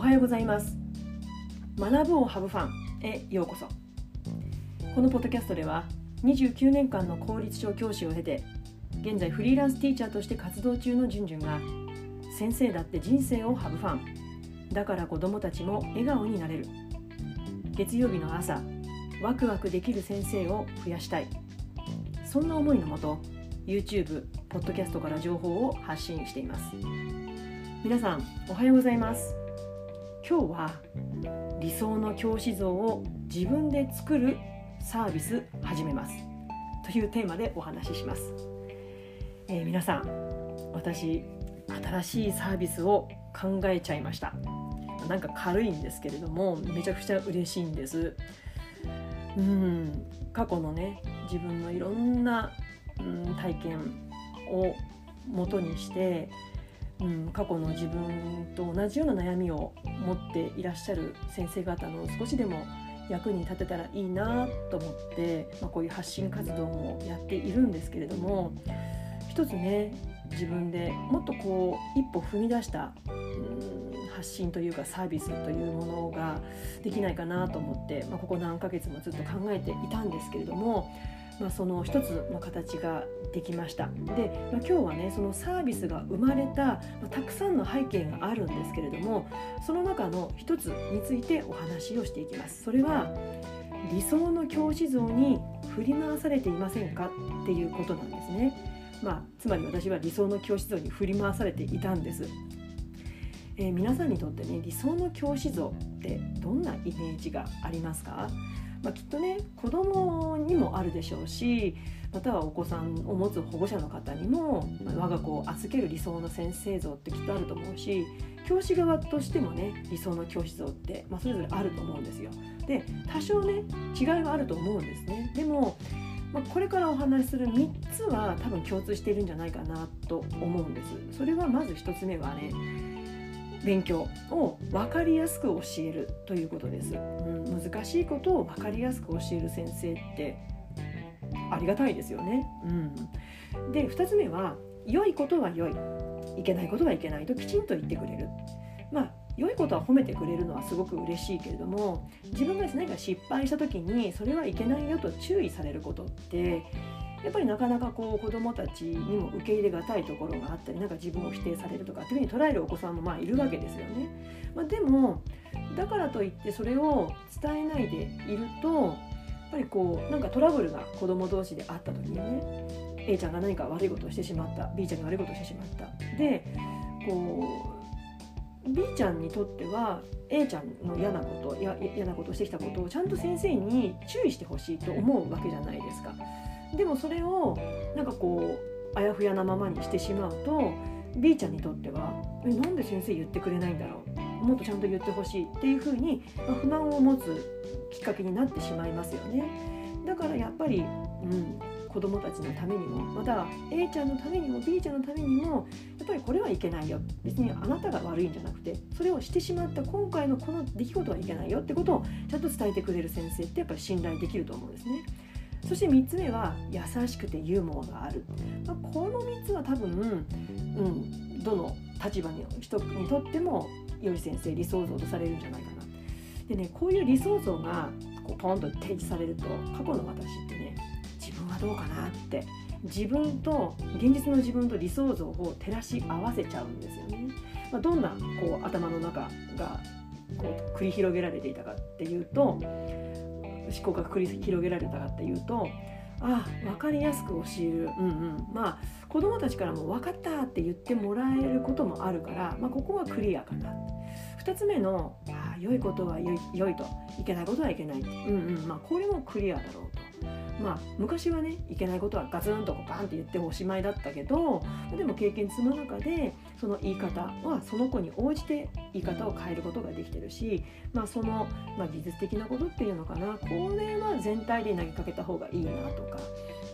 はようございます。学ぶをハブファンへようこそ。このポッドキャストでは29年間の公立小教師を経て現在フリーランスティーチャーとして活動中のじゅんじゅんが先生だって人生をハブファン。だから子どもたちも笑顔になれる。月曜日の朝ワクワクできる先生を増やしたい。そんな思いのもと YouTube、ポッドキャストから情報を発信しています。皆さんおはようございます。今日は理想の教師像を自分で作るサービス始めます。というテーマでお話しします、えー、皆さん私新しいサービスを考えちゃいました。なんか軽いんですけれどもめちゃくちゃ嬉しいんです。うん過去のね自分のいろんな、うん、体験を元にしてうん、過去の自分と同じような悩みを持っていらっしゃる先生方の少しでも役に立てたらいいなと思って、まあ、こういう発信活動もやっているんですけれども一つね自分でもっとこう一歩踏み出した、発信というかサービスというものができないかなと思って、まあ、ここ何ヶ月もずっと考えていたんですけれどもまあ、その一つの形ができました。で、まあ、今日はねそのサービスが生まれた、まあ、たくさんの背景があるんですけれどもその中の一つについてお話をしていきます。それは理想の教師像に振り回されていませんかっていうことなんですね、まあ、つまり私は理想の教師像に振り回されていたんです。えー、皆さんにとってね理想の教師像ってどんなイメージがありますか？まあ、きっとね子供にもあるでしょうしまたはお子さんを持つ保護者の方にも、まあ、我が子を預ける理想の先生像ってきっとあると思うし教師側としてもね理想の教師像って、まあ、それぞれあると思うんですよ。で多少ね違いはあると思うんですね。でもまあ、これからお話しする3つは多分共通しているんじゃないかなと思うんです。それはまず1つ目はね勉強を分かりやすく教えるということです、うん、難しいことを分かりやすく教える先生ってありがたいですよね、うん、で2つ目は良いことは良いいけないことはいけないときちんと言ってくれる。まあ良いことは褒めてくれるのはすごく嬉しいけれども自分がですね何か失敗した時にそれはいけないよと注意されることってやっぱりなかなかこう子どもたちにも受け入れがたいところがあったりなんか自分を否定されるとかっていうふうに捉えるお子さんもまあいるわけですよね。まあ、でもだからといってそれを伝えないでいるとやっぱりこうなんかトラブルが子ども同士であった時にね A ちゃんが何か悪いことをしてしまった B ちゃんが悪いことをしてしまったでこう B ちゃんにとっては A ちゃんの嫌なこと嫌なことをしてきたことをちゃんと先生に注意してほしいと思うわけじゃないですか。でもそれをなんかこうあやふやなままにしてしまうと B ちゃんにとっては「えなんで先生言ってくれないんだろう？もっとちゃんと言ってほしい」っていうふうに、ま、不満を持つきっかけになってしまいますよね。だからやっぱり、うん、子どもたちのためにもまた A ちゃんのためにも B ちゃんのためにもやっぱりこれはいけないよ別にあなたが悪いんじゃなくてそれをしてしまった今回のこの出来事はいけないよってことをちゃんと伝えてくれる先生ってやっぱり信頼できると思うんですね。そして3つ目は優しくてユーモアがある、まあ、この3つは多分、うん、どの立場の人にとっても良い先生理想像とされるんじゃないかな。でねこういう理想像がこうポンと提示されると過去の私ってね自分はどうかなって自分と現実の自分と理想像を照らし合わせちゃうんですよね。まあ、どんなこう頭の中がこう繰り広げられていたかっていうと思考が繰り広げられたかっていうとあ分かりやすく教える、うんうん、まあ子どもたちからも分かったって言ってもらえることもあるから、まあ、ここはクリアかな。2つ目のあ良いことは良い良いと。いけないことはいけない、うんうん。まあ、これもクリアだろう。まあ、昔はねいけないことはガツンとこうバンって言っておしまいだったけどでも経験積む中でその言い方はその子に応じて言い方を変えることができてるし、まあ、その、まあ、技術的なことっていうのかなこれは全体で投げかけた方がいいなとか、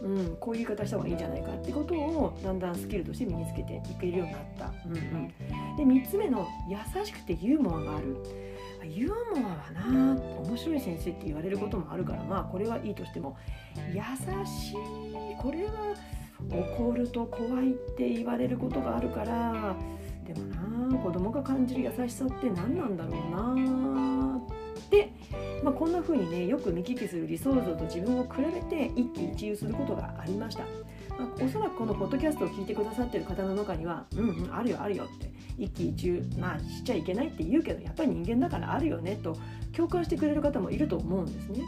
うん、こういう言い方した方がいいんじゃないかってことをだんだんスキルとして身につけていけるようになった。うんうん、で3つ目の優しくてユーモアがある。ユーモアはな面白い先生って言われることもあるからまあこれはいいとしても優しいこれは怒ると怖いって言われることがあるからでもな子供が感じる優しさって何なんだろうなってまあ、こんな風にねよく見聞きする理想像と自分を比べて一喜一憂することがありました、まあ、おそらくこのポッドキャストを聞いてくださってる方の中にはうんうんあるよあるよって一喜一憂まあしちゃいけないって言うけどやっぱり人間だからあるよねと共感してくれる方もいると思うんですね。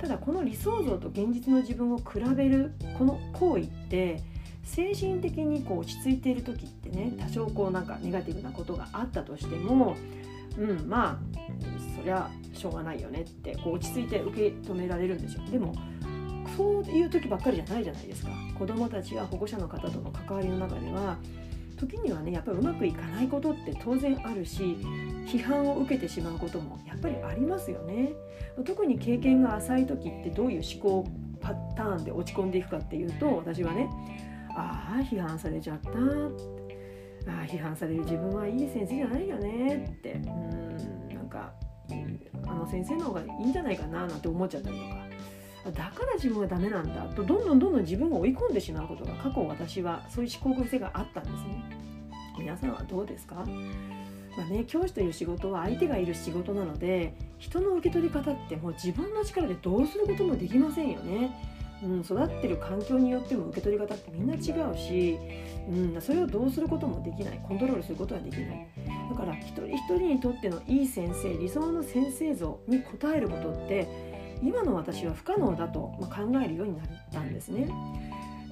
ただこの理想像と現実の自分を比べるこの行為って精神的にこう落ち着いている時ってね多少こうなんかネガティブなことがあったとしてもうんまあそりゃしょうがないよねってこう落ち着いて受け止められるんですよ。でもそういう時ばっかりじゃないじゃないですか。子どもたちや保護者の方との関わりの中では時にはねやっぱりうまくいかないことって当然あるし批判を受けてしまうこともやっぱりありますよね。特に経験が浅い時ってどういう思考パターンで落ち込んでいくかっていうと私はねああ批判されちゃったああ批判される自分はいい先生じゃないよねってうんなんかあの先生の方がいいんじゃないかななんて思っちゃったりとか。だから自分はダメなんだ。とどんどんどんどん自分を追い込んでしまうことが過去私はそういう思考癖があったんですね。皆さんはどうですか？まあね、教師という仕事は相手がいる仕事なので人の受け取り方ってもう自分の力でどうすることもできませんよね。うん、育ってる環境によっても受け取り方ってみんな違うし、うん、それをどうすることもできない。コントロールすることはできない。だから一人一人にとってのいい先生理想の先生像に応えることって今の私は不可能だと考えるようになったんですね。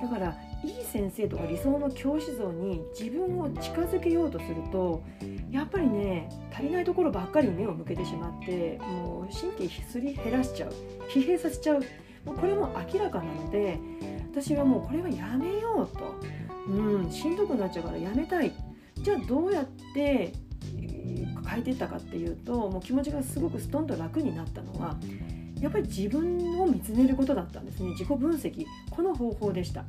だからいい先生とか理想の教師像に自分を近づけようとするとやっぱりね足りないところばっかりに目を向けてしまってもう神経すり減らしちゃう。疲弊させちゃう。もうこれも明らかなので私はもうこれはやめようと、うん、しんどくなっちゃうからやめたい。じゃあどうやって変えていったかっていうともう気持ちがすごくストンと楽になったのはやっぱり自分を見つめることだったんですね。自己分析。この方法でした。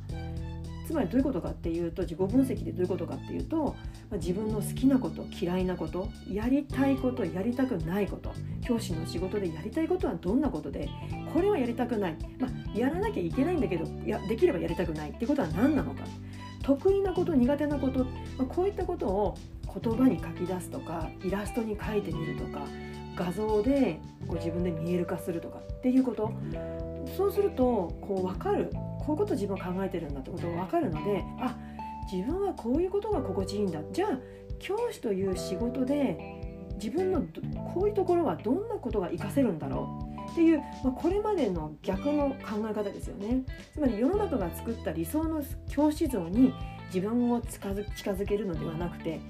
つまりどういうことかっていうと自己分析でどういうことかっていうと、自分の好きなこと嫌いなことやりたいことやりたくないこと教師の仕事でやりたいことはどんなことでこれはやりたくない、まあ、やらなきゃいけないんだけどやできればやりたくないってことは何なのか。得意なこと苦手なこと、まあ、こういったことを言葉に書き出すとかイラストに書いてみるとか画像でこう自分で見える化するとかっていうこと。そうするとこう分かる。こういうこと自分は考えてるんだってことが分かるのであ自分はこういうことが心地いいんだ。じゃあ教師という仕事で自分のこういうところはどんなことが活かせるんだろう？っていう、まあ、これまでの逆の考え方ですよね。つまり世の中が作った理想の教師像に自分を近づけるのではなくて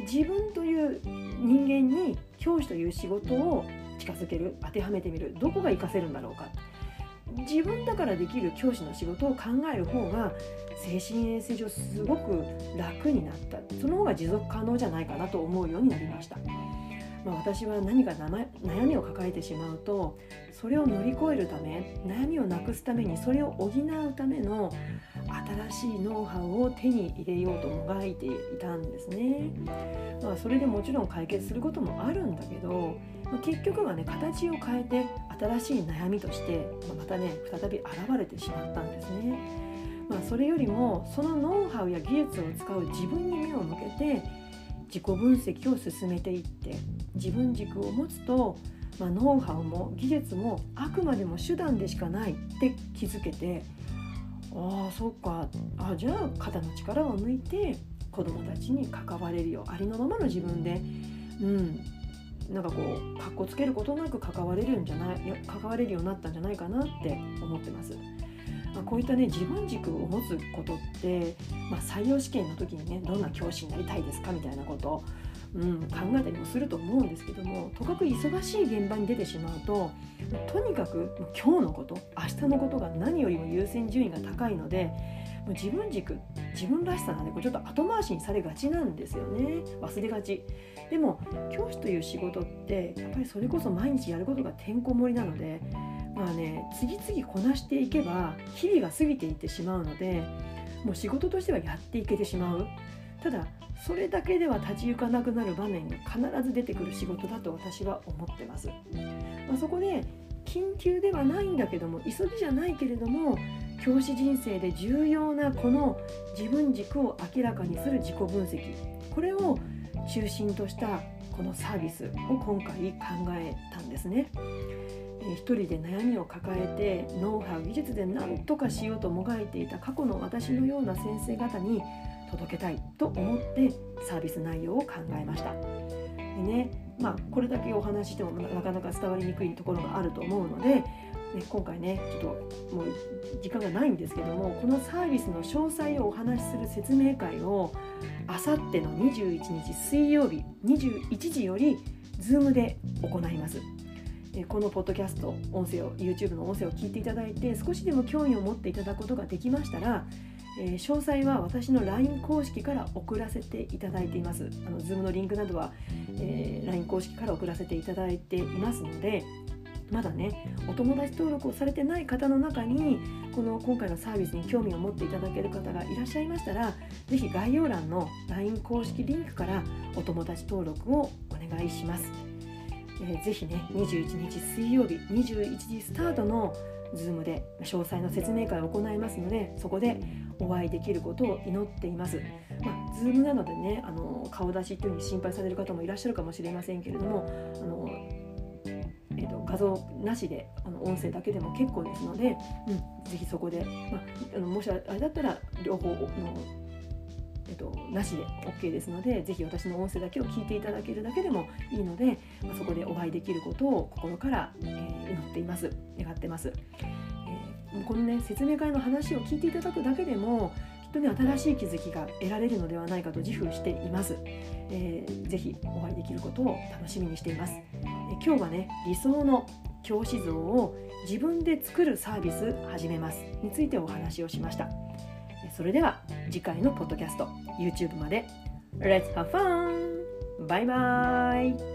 自分という人間に教師という仕事を近づける当てはめてみるどこが活かせるんだろうか自分だからできる教師の仕事を考える方が精神衛生上すごく楽になったその方が持続可能じゃないかなと思うようになりました。まあ、私は何か悩みを抱えてしまうとそれを乗り越えるため悩みをなくすためにそれを補うための新しいノウハウを手に入れようともがいていたんですね。まあ、それでもちろん解決することもあるんだけど、まあ、結局はね形を変えて新しい悩みとして、ま、またね再び現れてしまったんですね。まあ、それよりもそのノウハウや技術を使う自分に目を向けて自己分析を進めていって自分軸を持つと、まあ、ノウハウも技術もあくまでも手段でしかないって気づけてああそっか。あじゃあ肩の力を抜いて子供たちに関われるよ。ありのままの自分でうん。なんかこうかっこつけることなく関われるんじゃない関われるようになったんじゃないかなって思ってます。まあ、こういったね自分軸を持つことって、まあ、採用試験の時にねどんな教師になりたいですかみたいなことを、うん、考えたりもすると思うんですけどもとかく忙しい現場に出てしまうととにかく今日のこと明日のことが何よりも優先順位が高いのでもう自分軸自分らしさなんでこれちょっと後回しにされがちなんですよね。忘れがち。でも教師という仕事ってやっぱりそれこそ毎日やることがてんこ盛りなのでまあね次々こなしていけば日々が過ぎていってしまうのでもう仕事としてはやっていけてしまう。ただそれだけでは立ち行かなくなる場面が必ず出てくる仕事だと私は思ってます、まあ、そこで緊急ではないんだけども急ぎじゃないけれども教師人生で重要なこの自分軸を明らかにする自己分析。これを中心としたこのサービスを今回考えたんですね。一人で悩みを抱えてノウハウ技術で何とかしようともがいていた過去の私のような先生方に届けたいと思ってサービス内容を考えました。でねまあ、これだけお話ししてもなかなか伝わりにくいところがあると思うので、ね、今回ねちょっともう時間がないんですけどもこのサービスの詳細をお話しする説明会をあさっての21日水曜日21時より Zoom で行います。このポッドキャスト音声を YouTube の音声を聞いていただいて少しでも興味を持っていただくことができましたら、え、詳細は私の LINE 公式から送らせていただいていますあの Zoom のリンクなどは、え、LINE 公式から送らせていただいていますのでまだねお友達登録をされてない方の中にこの今回のサービスに興味を持っていただける方がいらっしゃいましたら是非概要欄の LINE 公式リンクからお友達登録をお願いします。えー、ぜひね21日水曜日21時スタートの Zoom で詳細の説明会を行いますのでそこでお会いできることを祈っています。まあ、Zoom なのでねあの顔出しというふうに心配される方もいらっしゃるかもしれませんけれどもあの、えーと、画像なしであの音声だけでも結構ですので、うん、ぜひそこで、まあ、あのもしあれだったら両方のえっと、なしで OK ですのでぜひ私の音声だけを聞いていただけるだけでもいいので、まあ、そこでお会いできることを心から、えー、祈っています。願ってます、えー、このね説明会の話を聞いていただくだけでもきっとね新しい気づきが得られるのではないかと自負しています、えー、ぜひお会いできることを楽しみにしています、えー、今日はね理想の教師像を自分で作るサービス始めます。についてお話をしました。それでは次回のポッドキャスト YouTube まで Let's have fun! バイバイ